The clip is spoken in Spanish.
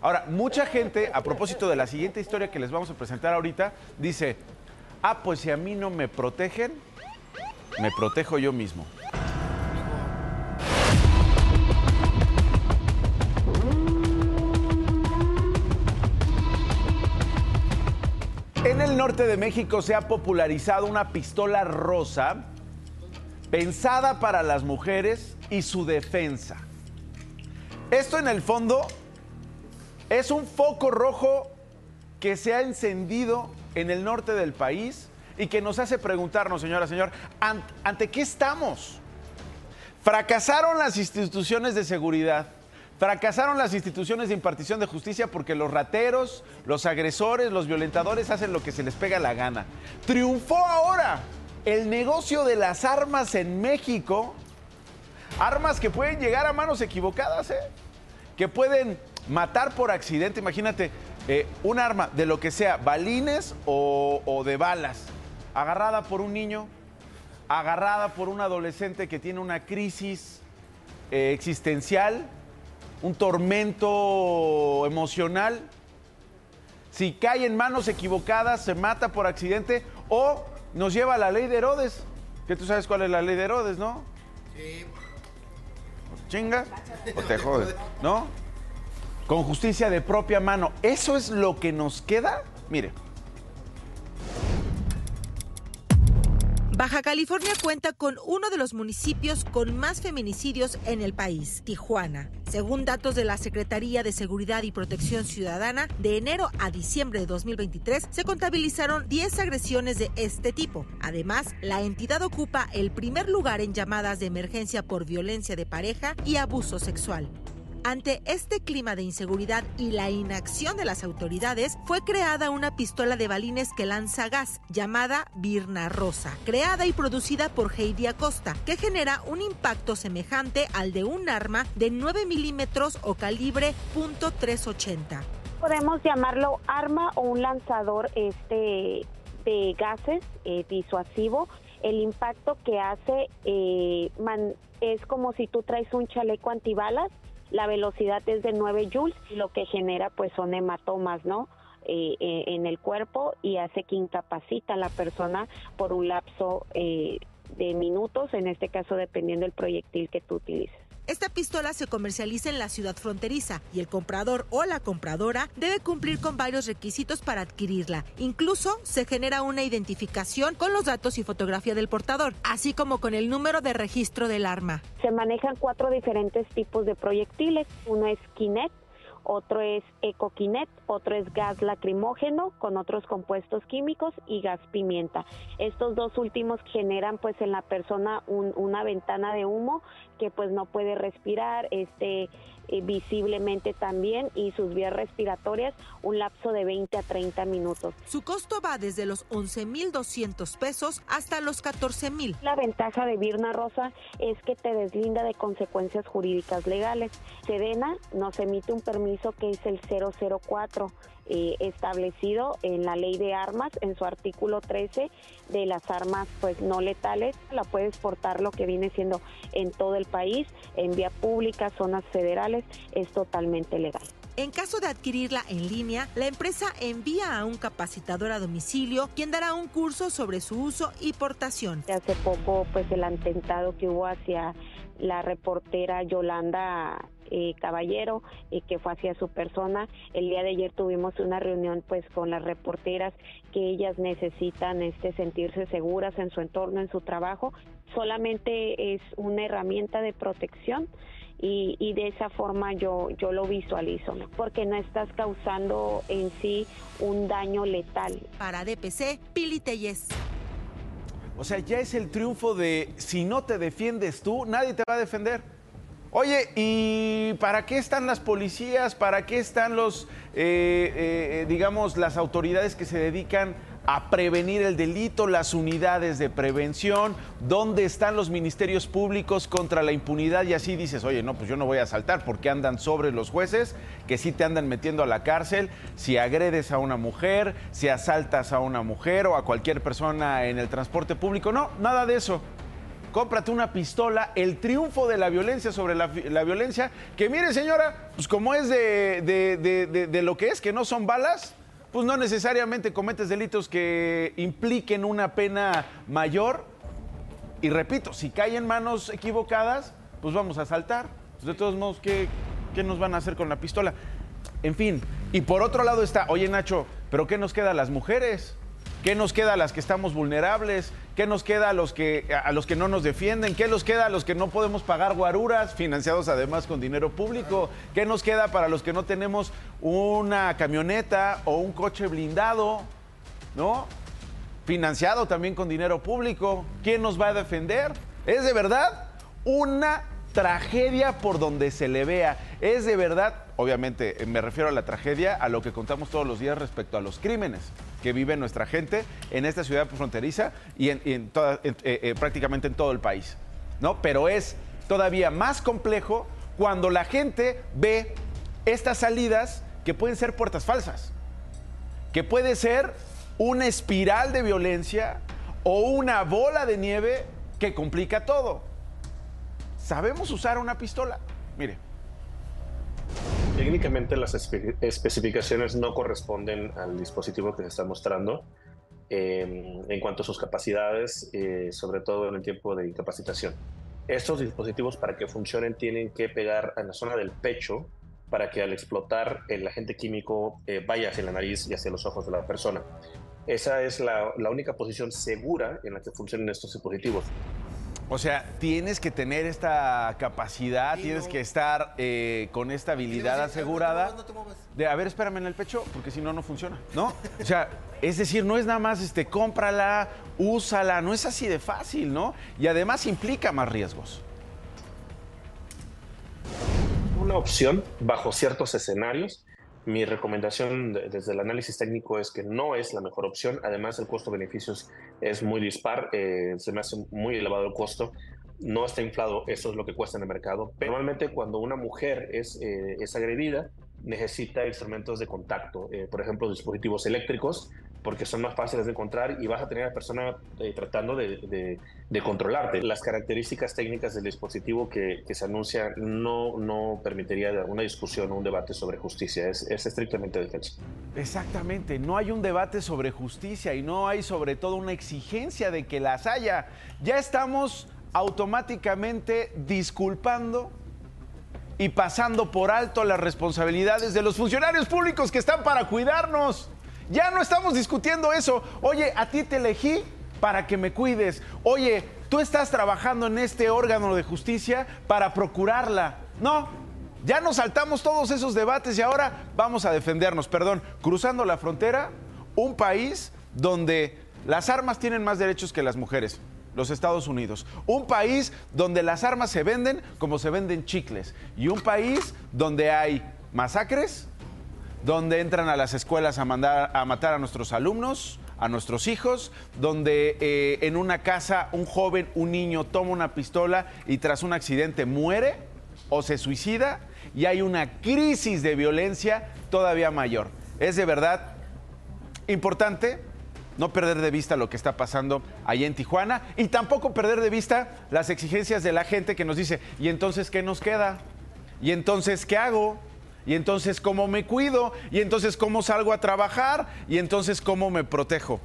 Ahora, mucha gente, a propósito de la siguiente historia que les vamos a presentar ahorita, dice, ah, pues si a mí no me protegen, me protejo yo mismo. En el norte de México se ha popularizado una pistola rosa pensada para las mujeres y su defensa. Esto en el fondo es un foco rojo que se ha encendido en el norte del país y que nos hace preguntarnos, señora, señor, ¿ante, qué estamos? Fracasaron las instituciones de seguridad, fracasaron las instituciones de impartición de justicia porque los rateros, los agresores, los violentadores hacen lo que se les pega la gana. Triunfó ahora el negocio de las armas en México, armas que pueden llegar a manos equivocadas, ¿eh? que pueden matar por accidente, imagínate, eh, un arma de lo que sea, balines o, o de balas, agarrada por un niño, agarrada por un adolescente que tiene una crisis eh, existencial, un tormento emocional. Si cae en manos equivocadas, se mata por accidente o nos lleva a la ley de Herodes. Que tú sabes cuál es la ley de Herodes, ¿no? Sí. Chinga o te jodes, ¿no? Con justicia de propia mano. ¿Eso es lo que nos queda? Mire. Baja California cuenta con uno de los municipios con más feminicidios en el país, Tijuana. Según datos de la Secretaría de Seguridad y Protección Ciudadana, de enero a diciembre de 2023 se contabilizaron 10 agresiones de este tipo. Además, la entidad ocupa el primer lugar en llamadas de emergencia por violencia de pareja y abuso sexual. Ante este clima de inseguridad y la inacción de las autoridades, fue creada una pistola de balines que lanza gas, llamada Virna Rosa, creada y producida por Heidi Acosta, que genera un impacto semejante al de un arma de 9 milímetros o calibre .380. Podemos llamarlo arma o un lanzador este, de gases eh, disuasivo. El impacto que hace eh, man, es como si tú traes un chaleco antibalas la velocidad es de 9 joules, lo que genera pues son hematomas, ¿no? Eh, eh, en el cuerpo y hace que incapacita a la persona por un lapso eh, de minutos, en este caso dependiendo del proyectil que tú utilices. Esta pistola se comercializa en la ciudad fronteriza y el comprador o la compradora debe cumplir con varios requisitos para adquirirla. Incluso se genera una identificación con los datos y fotografía del portador, así como con el número de registro del arma. Se manejan cuatro diferentes tipos de proyectiles. Uno es Kinet, otro es ecoquinet, otro es gas lacrimógeno con otros compuestos químicos y gas pimienta. Estos dos últimos generan pues en la persona un, una ventana de humo que pues no puede respirar, este eh, visiblemente también y sus vías respiratorias un lapso de 20 a 30 minutos. Su costo va desde los 11.200 pesos hasta los 14.000. La ventaja de Virna Rosa es que te deslinda de consecuencias jurídicas legales. Sedena nos emite un permiso que es el 004 eh, establecido en la ley de armas, en su artículo 13 de las armas pues no letales. La puedes portar lo que viene siendo en todo el país, en vía pública, zonas federales, es totalmente legal. En caso de adquirirla en línea, la empresa envía a un capacitador a domicilio quien dará un curso sobre su uso y portación. Hace poco, pues el atentado que hubo hacia la reportera Yolanda eh, Caballero, eh, que fue hacia su persona. El día de ayer tuvimos una reunión pues con las reporteras que ellas necesitan este sentirse seguras en su entorno, en su trabajo. Solamente es una herramienta de protección. Y, y, de esa forma yo, yo lo visualizo, porque no estás causando en sí un daño letal. Para DPC, Pili Telles. O sea, ya es el triunfo de si no te defiendes tú, nadie te va a defender. Oye, ¿y para qué están las policías? ¿Para qué están los, eh, eh, digamos, las autoridades que se dedican a prevenir el delito, las unidades de prevención, dónde están los ministerios públicos contra la impunidad y así dices, oye, no, pues yo no voy a saltar porque andan sobre los jueces, que sí te andan metiendo a la cárcel, si agredes a una mujer, si asaltas a una mujer o a cualquier persona en el transporte público, no, nada de eso. cómprate una pistola, el triunfo de la violencia sobre la, violencia, que mire señora, pues como es de, lo que es, que no son balas, pues no necesariamente cometes delitos que impliquen una pena mayor. Y repito, si cae en manos equivocadas, pues vamos a saltar. De todos modos, ¿qué, ¿qué nos van a hacer con la pistola? En fin, y por otro lado está, oye Nacho, ¿pero qué nos queda a las mujeres? ¿Qué nos queda a las que estamos vulnerables? ¿Qué nos queda a los que, a los que no nos defienden? ¿Qué nos queda a los que no podemos pagar guaruras, financiados además con dinero público? ¿Qué nos queda para los que no tenemos una camioneta o un coche blindado? ¿No? Financiado también con dinero público. ¿Quién nos va a defender? ¿Es de verdad una tragedia por donde se le vea. Es de verdad, obviamente me refiero a la tragedia, a lo que contamos todos los días respecto a los crímenes que vive nuestra gente en esta ciudad fronteriza y en, eh, eh, prácticamente en todo el país. ¿no? Pero es todavía más complejo cuando la gente ve estas salidas que pueden ser puertas falsas, que puede ser una espiral de violencia o una bola de nieve que complica todo. ¿Sabemos usar una pistola? Mire. Técnicamente las especificaciones no corresponden al dispositivo que se está mostrando em, en cuanto a sus capacidades, eh, sobre todo en el tiempo de incapacitación. Estos dispositivos para que funcionen tienen que pegar en la zona del pecho para que al explotar el agente químico eh, vaya hacia la nariz y hacia los ojos de la persona. Esa es la, la única posición segura en la que funcionan estos dispositivos. O sea, tienes que tener esta capacidad, tienes que estar eh, con esta habilidad asegurada de, a ver, espérame en el pecho, porque si no, no funciona, ¿no? O sea, es decir, no es nada más, este, cómprala, úsala, no es así de fácil, ¿no? Y además implica más riesgos. Una opción bajo ciertos escenarios mi recomendación desde el análisis técnico es que no es la mejor opción. Además, el costo-beneficios es muy dispar. Eh, se me hace muy elevado el costo. No está inflado, eso es lo que cuesta en el mercado. Normalmente cuando una mujer es, eh, es agredida, necesita instrumentos de contacto, eh, por ejemplo, dispositivos eléctricos, porque son más fáciles de encontrar y vas a tener a la persona eh, tratando de, controlarte. Las características técnicas del dispositivo que, se anuncia no, no permitiría alguna discusión o un debate sobre justicia, es, es estrictamente defensa. Exactamente, no hay un debate sobre justicia y no hay sobre todo una exigencia de que las haya. Ya estamos automáticamente disculpando y pasando por alto las responsabilidades de los funcionarios públicos que están para cuidarnos. Ya no estamos discutiendo eso. Oye, a ti te elegí para que me cuides. Oye, tú estás trabajando en este órgano de justicia para procurarla. No, ya nos saltamos todos esos debates y ahora vamos a defendernos. Perdón, cruzando la frontera, un país donde las armas tienen más derechos que las mujeres los Estados Unidos. Un país donde las armas se venden como se venden chicles. Y un país donde hay masacres, donde entran a las escuelas a, mandar, a matar a nuestros alumnos, a nuestros hijos, donde eh, en una casa un joven, un niño toma una pistola y tras un accidente muere o se suicida y hay una crisis de violencia todavía mayor. Es de verdad importante no perder de vista lo que está pasando ahí en Tijuana y tampoco perder de vista las exigencias de la gente que nos dice, ¿y entonces qué nos queda? ¿Y entonces qué hago? ¿Y entonces cómo me cuido? ¿Y entonces cómo salgo a trabajar? ¿Y entonces cómo me protejo?